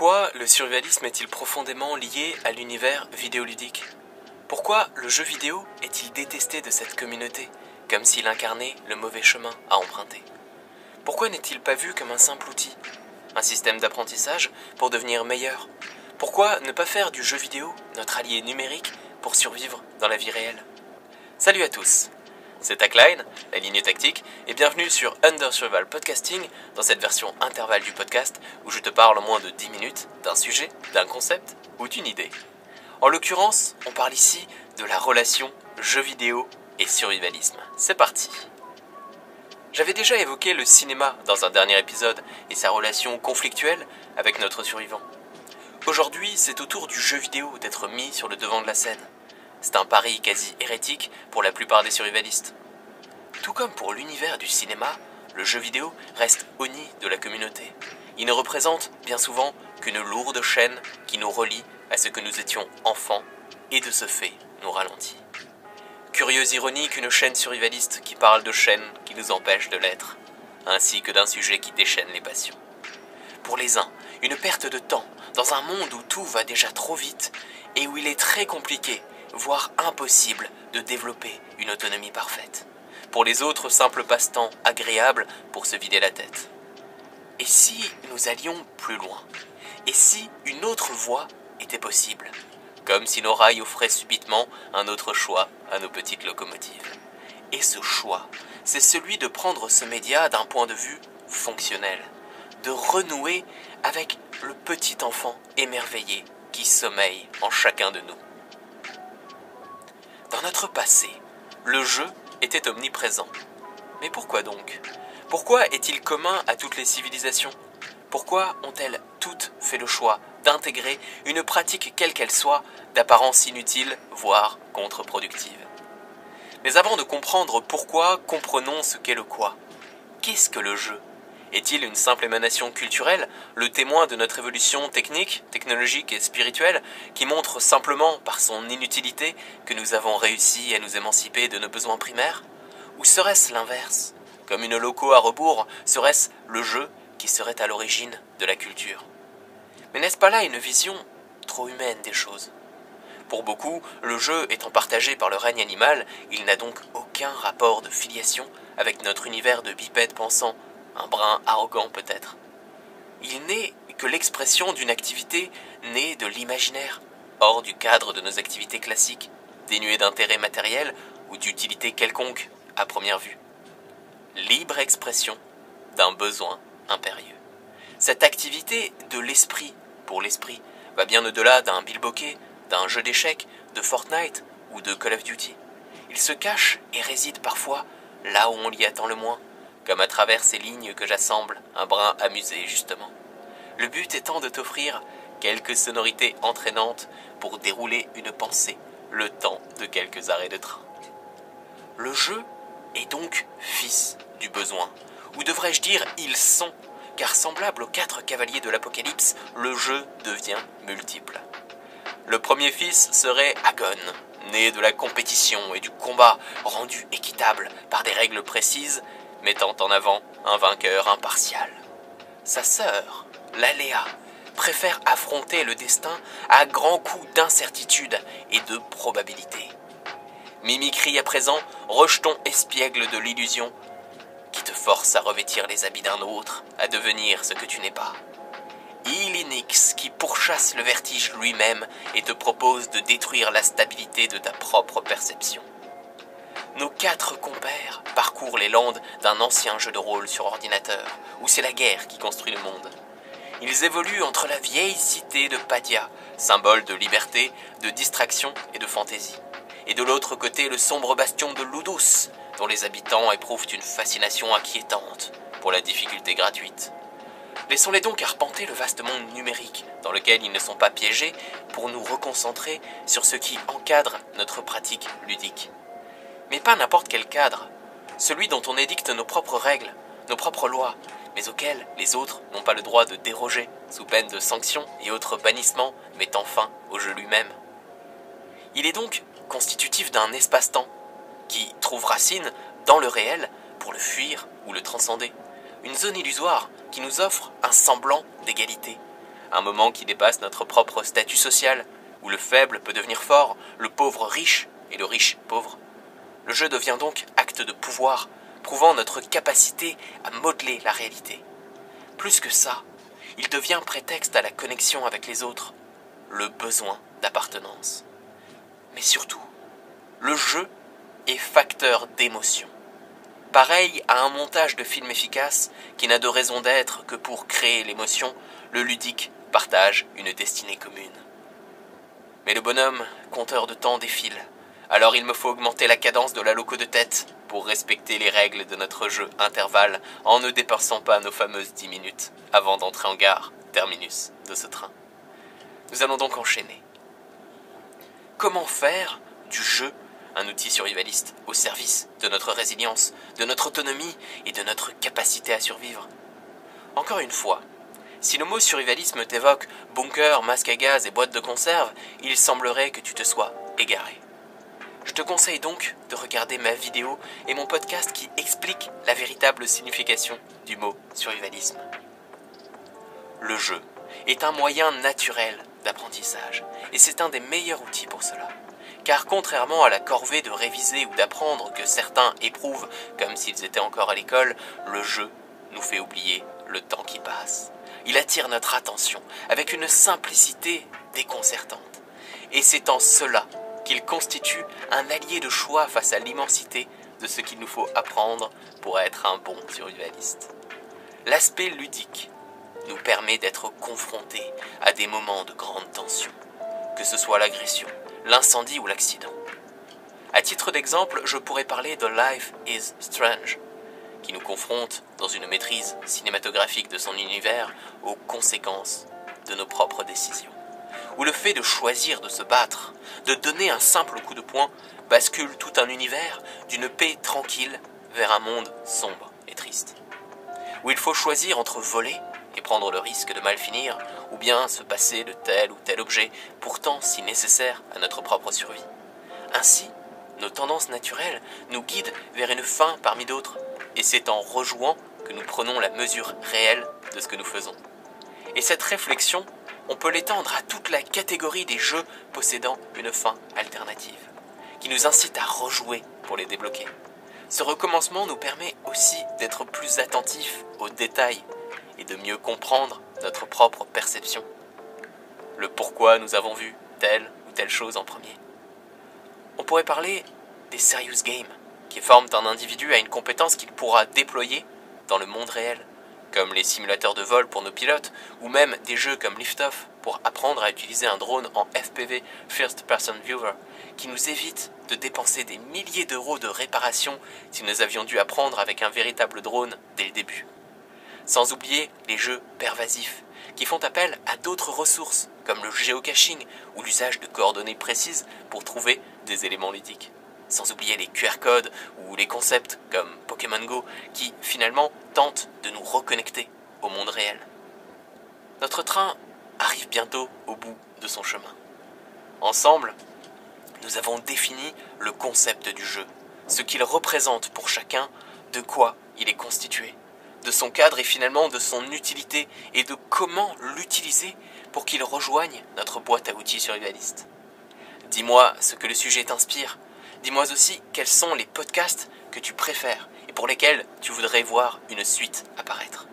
Pourquoi le survivalisme est-il profondément lié à l'univers vidéoludique? Pourquoi le jeu vidéo est-il détesté de cette communauté, comme s'il incarnait le mauvais chemin à emprunter? Pourquoi n'est-il pas vu comme un simple outil Un système d'apprentissage pour devenir meilleur? Pourquoi ne pas faire du jeu vidéo notre allié numérique pour survivre dans la vie réelle? Salut à tous c'est Tackline, la ligne tactique, et bienvenue sur Under Survival Podcasting, dans cette version intervalle du podcast où je te parle en moins de 10 minutes d'un sujet, d'un concept ou d'une idée. En l'occurrence, on parle ici de la relation jeu vidéo et survivalisme. C'est parti J'avais déjà évoqué le cinéma dans un dernier épisode et sa relation conflictuelle avec notre survivant. Aujourd'hui, c'est au tour du jeu vidéo d'être mis sur le devant de la scène. C'est un pari quasi hérétique pour la plupart des survivalistes. Tout comme pour l'univers du cinéma, le jeu vidéo reste honni de la communauté. Il ne représente bien souvent qu'une lourde chaîne qui nous relie à ce que nous étions enfants et de ce fait nous ralentit. Curieuse ironie qu'une chaîne survivaliste qui parle de chaînes qui nous empêchent de l'être, ainsi que d'un sujet qui déchaîne les passions. Pour les uns, une perte de temps dans un monde où tout va déjà trop vite et où il est très compliqué voire impossible, de développer une autonomie parfaite. Pour les autres, simple passe-temps agréable pour se vider la tête. Et si nous allions plus loin? Et si une autre voie était possible? Comme si nos rails offraient subitement un autre choix à nos petites locomotives. Et ce choix, c'est celui de prendre ce média d'un point de vue fonctionnel, de renouer avec le petit enfant émerveillé qui sommeille en chacun de nous. Dans notre passé, le jeu était omniprésent. Mais pourquoi donc? Pourquoi est-il commun à toutes les civilisations? Pourquoi ont-elles toutes fait le choix d'intégrer une pratique quelle qu'elle soit, d'apparence inutile, voire contre-productive? Mais avant de comprendre pourquoi, comprenons ce qu'est le quoi. Qu'est-ce que le jeu? Est-il une simple émanation culturelle, le témoin de notre évolution technique, technologique et spirituelle, qui montre simplement par son inutilité que nous avons réussi à nous émanciper de nos besoins primaires? Ou serait-ce l'inverse? Comme une loco à rebours, serait-ce le jeu qui serait à l'origine de la culture? Mais n'est-ce pas là une vision trop humaine des choses? Pour beaucoup, le jeu étant partagé par le règne animal, il n'a donc aucun rapport de filiation avec notre univers de bipèdes pensants un brin arrogant peut-être. Il n'est que l'expression d'une activité née de l'imaginaire, hors du cadre de nos activités classiques, dénuées d'intérêt matériel ou d'utilité quelconque à première vue. Libre expression d'un besoin impérieux. Cette activité de l'esprit pour l'esprit va bien au-delà d'un bilboquet, d'un jeu d'échecs, de Fortnite ou de Call of Duty. Il se cache et réside parfois là où on l'y attend le moins, comme à travers ces lignes que j'assemble, un brin amusé justement. Le but étant de t'offrir quelques sonorités entraînantes pour dérouler une pensée, le temps de quelques arrêts de train. Le jeu est donc fils du besoin, ou devrais-je dire ils sont, car semblable aux quatre cavaliers de l'Apocalypse, le jeu devient multiple. Le premier fils serait Agon, né de la compétition et du combat, rendu équitable par des règles précises mettant en avant un vainqueur impartial. Sa sœur, l'Aléa, préfère affronter le destin à grands coups d'incertitude et de probabilité. Mimicry à présent, rejetons espiègle de l'illusion qui te force à revêtir les habits d'un autre, à devenir ce que tu n'es pas. Ilinix qui pourchasse le vertige lui-même et te propose de détruire la stabilité de ta propre perception nos quatre compères parcourent les landes d'un ancien jeu de rôle sur ordinateur, où c'est la guerre qui construit le monde. Ils évoluent entre la vieille cité de Padia, symbole de liberté, de distraction et de fantaisie, et de l'autre côté le sombre bastion de Ludus, dont les habitants éprouvent une fascination inquiétante pour la difficulté gratuite. Laissons-les donc arpenter le vaste monde numérique, dans lequel ils ne sont pas piégés, pour nous reconcentrer sur ce qui encadre notre pratique ludique mais pas n'importe quel cadre, celui dont on édicte nos propres règles, nos propres lois, mais auxquelles les autres n'ont pas le droit de déroger, sous peine de sanctions et autres bannissements mettant fin au jeu lui-même. Il est donc constitutif d'un espace-temps, qui trouve racine dans le réel pour le fuir ou le transcender, une zone illusoire qui nous offre un semblant d'égalité, un moment qui dépasse notre propre statut social, où le faible peut devenir fort, le pauvre riche et le riche pauvre. Le jeu devient donc acte de pouvoir, prouvant notre capacité à modeler la réalité. Plus que ça, il devient prétexte à la connexion avec les autres, le besoin d'appartenance. Mais surtout, le jeu est facteur d'émotion. Pareil à un montage de film efficace qui n'a de raison d'être que pour créer l'émotion, le ludique partage une destinée commune. Mais le bonhomme, compteur de temps, défile. Alors il me faut augmenter la cadence de la loco de tête pour respecter les règles de notre jeu intervalle en ne dépassant pas nos fameuses 10 minutes avant d'entrer en gare, terminus de ce train. Nous allons donc enchaîner. Comment faire du jeu un outil survivaliste au service de notre résilience, de notre autonomie et de notre capacité à survivre? Encore une fois, si le mot survivalisme t'évoque bunker, masque à gaz et boîte de conserve, il semblerait que tu te sois égaré. Je te conseille donc de regarder ma vidéo et mon podcast qui explique la véritable signification du mot survivalisme. Le jeu est un moyen naturel d'apprentissage et c'est un des meilleurs outils pour cela car contrairement à la corvée de réviser ou d'apprendre que certains éprouvent comme s'ils étaient encore à l'école, le jeu nous fait oublier le temps qui passe. Il attire notre attention avec une simplicité déconcertante. Et c'est en cela qu'il constitue un allié de choix face à l'immensité de ce qu'il nous faut apprendre pour être un bon survivaliste. L'aspect ludique nous permet d'être confrontés à des moments de grande tension, que ce soit l'agression, l'incendie ou l'accident. À titre d'exemple, je pourrais parler de Life is Strange, qui nous confronte, dans une maîtrise cinématographique de son univers, aux conséquences de nos propres décisions. Où le fait de choisir de se battre, de donner un simple coup de poing, bascule tout un univers d'une paix tranquille vers un monde sombre et triste. Où il faut choisir entre voler et prendre le risque de mal finir, ou bien se passer de tel ou tel objet, pourtant si nécessaire à notre propre survie. Ainsi, nos tendances naturelles nous guident vers une fin parmi d'autres, et c'est en rejouant que nous prenons la mesure réelle de ce que nous faisons. Et cette réflexion, on peut l'étendre à toute la catégorie des jeux possédant une fin alternative, qui nous incite à rejouer pour les débloquer. Ce recommencement nous permet aussi d'être plus attentifs aux détails et de mieux comprendre notre propre perception. Le pourquoi nous avons vu telle ou telle chose en premier. On pourrait parler des serious games, qui forment un individu à une compétence qu'il pourra déployer dans le monde réel, comme les simulateurs de vol pour nos pilotes, ou même des jeux comme Liftoff pour apprendre à utiliser un drone en FPV First Person Viewer, qui nous évite de dépenser des milliers d'euros de réparation si nous avions dû apprendre avec un véritable drone dès le début sans oublier les jeux pervasifs, qui font appel à d'autres ressources, comme le géocaching ou l'usage de coordonnées précises pour trouver des éléments ludiques. Sans oublier les QR codes ou les concepts comme Pokémon Go, qui finalement tentent de nous reconnecter au monde réel. Notre train arrive bientôt au bout de son chemin. Ensemble, nous avons défini le concept du jeu, ce qu'il représente pour chacun, de quoi il est constitué de son cadre et finalement de son utilité et de comment l'utiliser pour qu'il rejoigne notre boîte à outils survivaliste. Dis-moi ce que le sujet t'inspire. Dis-moi aussi quels sont les podcasts que tu préfères et pour lesquels tu voudrais voir une suite apparaître?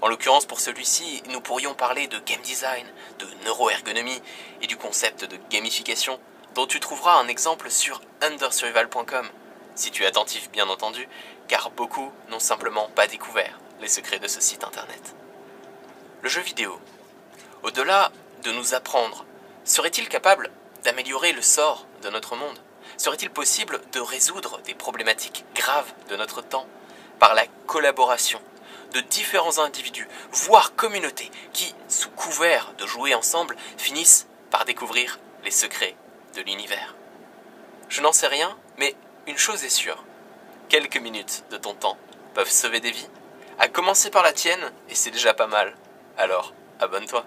En l'occurrence, pour celui-ci, nous pourrions parler de game design, de neuroergonomie et du concept de gamification, dont tu trouveras un exemple sur undersurvival.com si tu es attentif bien entendu, car beaucoup n'ont simplement pas découvert les secrets de ce site internet. Le jeu vidéo, au-delà de nous apprendre, serait-il capable d'améliorer le sort de notre monde? Serait-il possible de résoudre des problématiques graves de notre temps par la collaboration de différents individus, voire communautés, qui, sous couvert de jouer ensemble, finissent par découvrir les secrets de l'univers? Je n'en sais rien, mais une chose est sûre, quelques minutes de ton temps peuvent sauver des vies, à commencer par la tienne, et c'est déjà pas mal. Alors, abonne-toi.